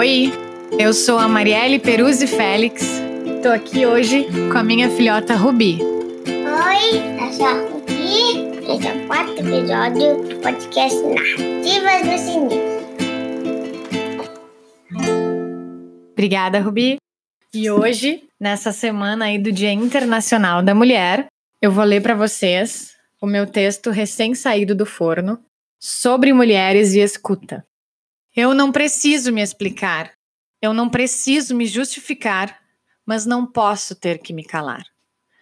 Oi, eu sou a Marielle Peruzzi Félix. Estou aqui hoje com a minha filhota Rubi. Oi, eu sou a Rubi. Esse é o quarto episódio do podcast Narrativas do Cinema. Obrigada, Rubi. E hoje, nessa semana aí do Dia Internacional da Mulher, eu vou ler para vocês o meu texto recém-saído do forno sobre mulheres e escuta. Eu não preciso me explicar, eu não preciso me justificar, mas não posso ter que me calar.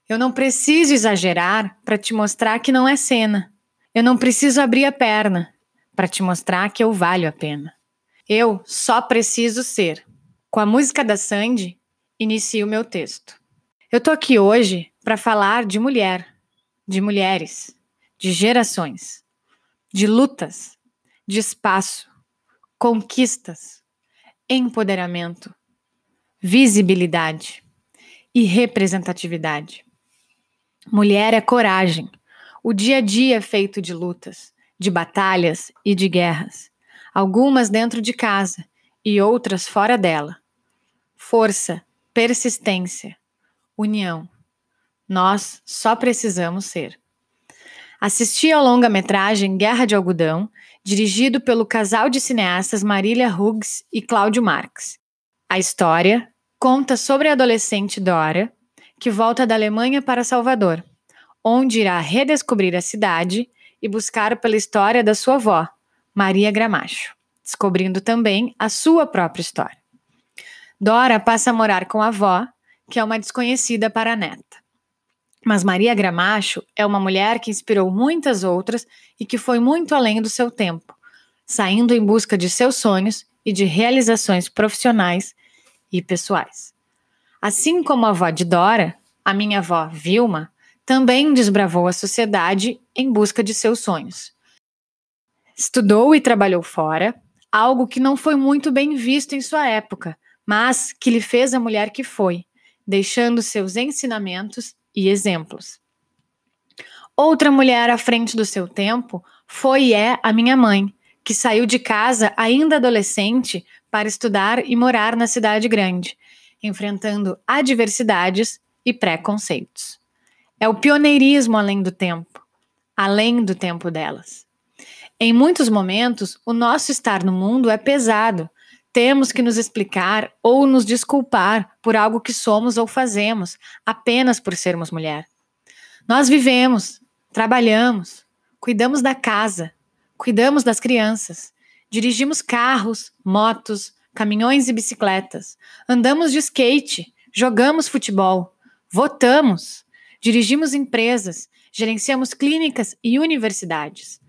Eu não preciso exagerar para te mostrar que não é cena. Eu não preciso abrir a perna para te mostrar que eu valho a pena. Eu só preciso ser. Com a música da Sandy, inicio meu texto. Eu tô aqui hoje para falar de mulher, de mulheres, de gerações, de lutas, de espaço, conquistas, empoderamento, visibilidade e representatividade. Mulher é coragem. O dia a dia é feito de lutas, de batalhas e de guerras, algumas dentro de casa e outras fora dela. Força, persistência, união. Nós só precisamos ser. Assisti ao longa-metragem Guerra de Algodão, dirigido pelo casal de cineastas Marília Hughes e Cláudio Marx. A história conta sobre a adolescente Dora, que volta da Alemanha para Salvador, onde irá redescobrir a cidade e buscar pela história da sua avó, Maria Gramacho, descobrindo também a sua própria história. Dora passa a morar com a avó, que é uma desconhecida para a neta. Mas Maria Gramacho é uma mulher que inspirou muitas outras e que foi muito além do seu tempo, saindo em busca de seus sonhos e de realizações profissionais e pessoais. Assim como a avó de Dora, a minha avó Vilma também desbravou a sociedade em busca de seus sonhos. Estudou e trabalhou fora, algo que não foi muito bem visto em sua época, mas que lhe fez a mulher que foi, deixando seus ensinamentos e exemplos. Outra mulher à frente do seu tempo foi e é a minha mãe, que saiu de casa ainda adolescente para estudar e morar na cidade grande, enfrentando adversidades e preconceitos. É o pioneirismo além do tempo, além do tempo delas. Em muitos momentos, o nosso estar no mundo é pesado, temos que nos explicar ou nos desculpar por algo que somos ou fazemos apenas por sermos mulher. Nós vivemos, trabalhamos, cuidamos da casa, cuidamos das crianças, dirigimos carros, motos, caminhões e bicicletas, andamos de skate, jogamos futebol, votamos, dirigimos empresas, gerenciamos clínicas e universidades,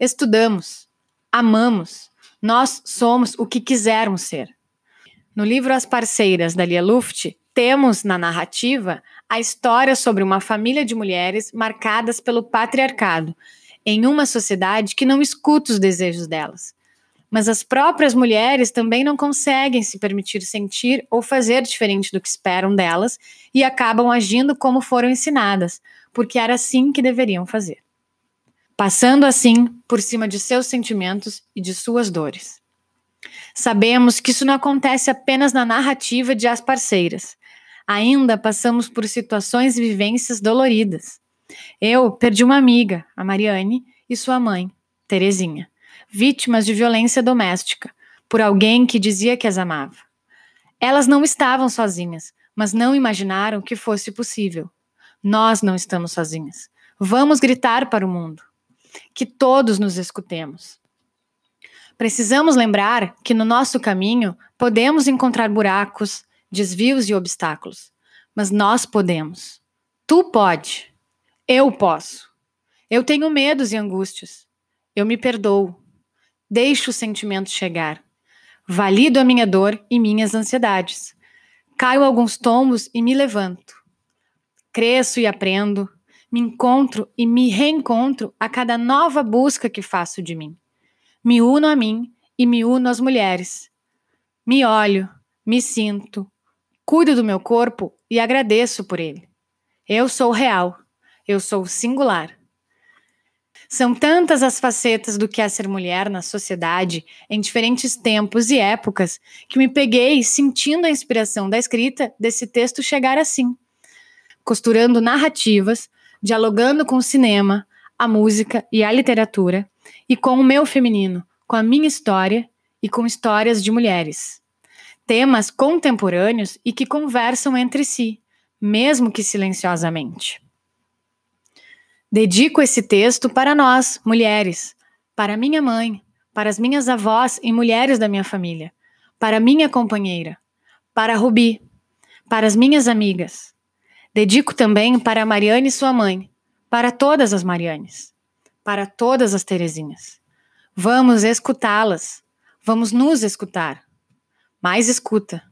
estudamos, amamos, nós somos o que quisermos ser. No livro As Parceiras, da Lia Luft, temos na narrativa a história sobre uma família de mulheres marcadas pelo patriarcado, em uma sociedade que não escuta os desejos delas. Mas as próprias mulheres também não conseguem se permitir sentir ou fazer diferente do que esperam delas e acabam agindo como foram ensinadas, porque era assim que deveriam fazer passando assim por cima de seus sentimentos e de suas dores. Sabemos que isso não acontece apenas na narrativa de As Parceiras. Ainda passamos por situações e vivências doloridas. Eu perdi uma amiga, a Mariane, e sua mãe, Terezinha, vítimas de violência doméstica, por alguém que dizia que as amava. Elas não estavam sozinhas, mas não imaginaram que fosse possível. Nós não estamos sozinhas. Vamos gritar para o mundo que todos nos escutemos. Precisamos lembrar que no nosso caminho podemos encontrar buracos, desvios e obstáculos, mas nós podemos. Tu pode. Eu posso. Eu tenho medos e angústias. Eu me perdoo. Deixo os sentimentos chegar. Valido a minha dor e minhas ansiedades. Caio alguns tombos e me levanto. Cresço e aprendo, me encontro e me reencontro a cada nova busca que faço de mim. Me uno a mim e me uno às mulheres. Me olho, me sinto, cuido do meu corpo e agradeço por ele. Eu sou real, eu sou singular. São tantas as facetas do que é ser mulher na sociedade, em diferentes tempos e épocas, que me peguei sentindo a inspiração da escrita desse texto chegar assim, costurando narrativas, dialogando com o cinema, a música e a literatura, e com o meu feminino, com a minha história e com histórias de mulheres. Temas contemporâneos e que conversam entre si, mesmo que silenciosamente. Dedico esse texto para nós, mulheres, para minha mãe, para as minhas avós e mulheres da minha família, para minha companheira, para Rubi, para as minhas amigas. Dedico também para a Mariane, sua mãe, para todas as Marianes, para todas as Terezinhas. Vamos escutá-las, vamos nos escutar. Mais escuta,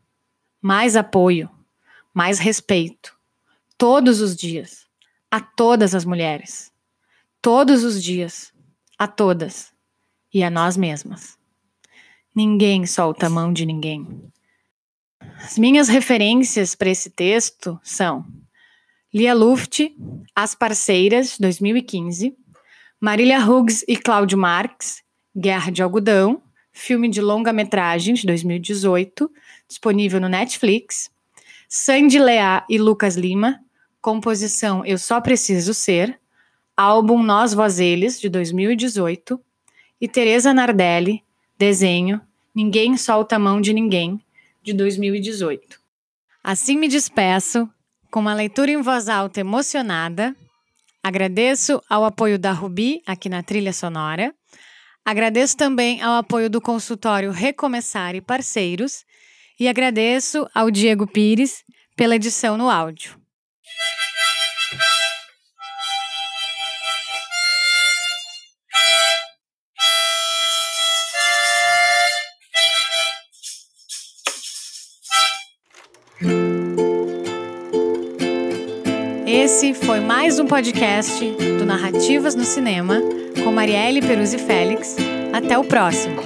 mais apoio, mais respeito, todos os dias a todas as mulheres, todos os dias, a todas e a nós mesmas. Ninguém solta a mão de ninguém. As minhas referências para esse texto são Lia Luft, As Parceiras, 2015, Marília Hughes e Cláudio Marx, Guerra de Algodão, filme de longa-metragem de 2018, disponível no Netflix, Sandy Leá e Lucas Lima, composição Eu Só Preciso Ser, álbum Nós Vós Eles, de 2018, e Teresa Nardelli, desenho Ninguém Solta a Mão de Ninguém, de 2018. Assim me despeço, com uma leitura em voz alta emocionada. Agradeço ao apoio da Rubi aqui na trilha sonora. Agradeço também ao apoio do consultório Recomeçar e Parceiros. E agradeço ao Diego Pires pela edição no áudio. Esse foi mais um podcast do Narrativas no Cinema com Marielle Peruzzi Félix. Até o próximo!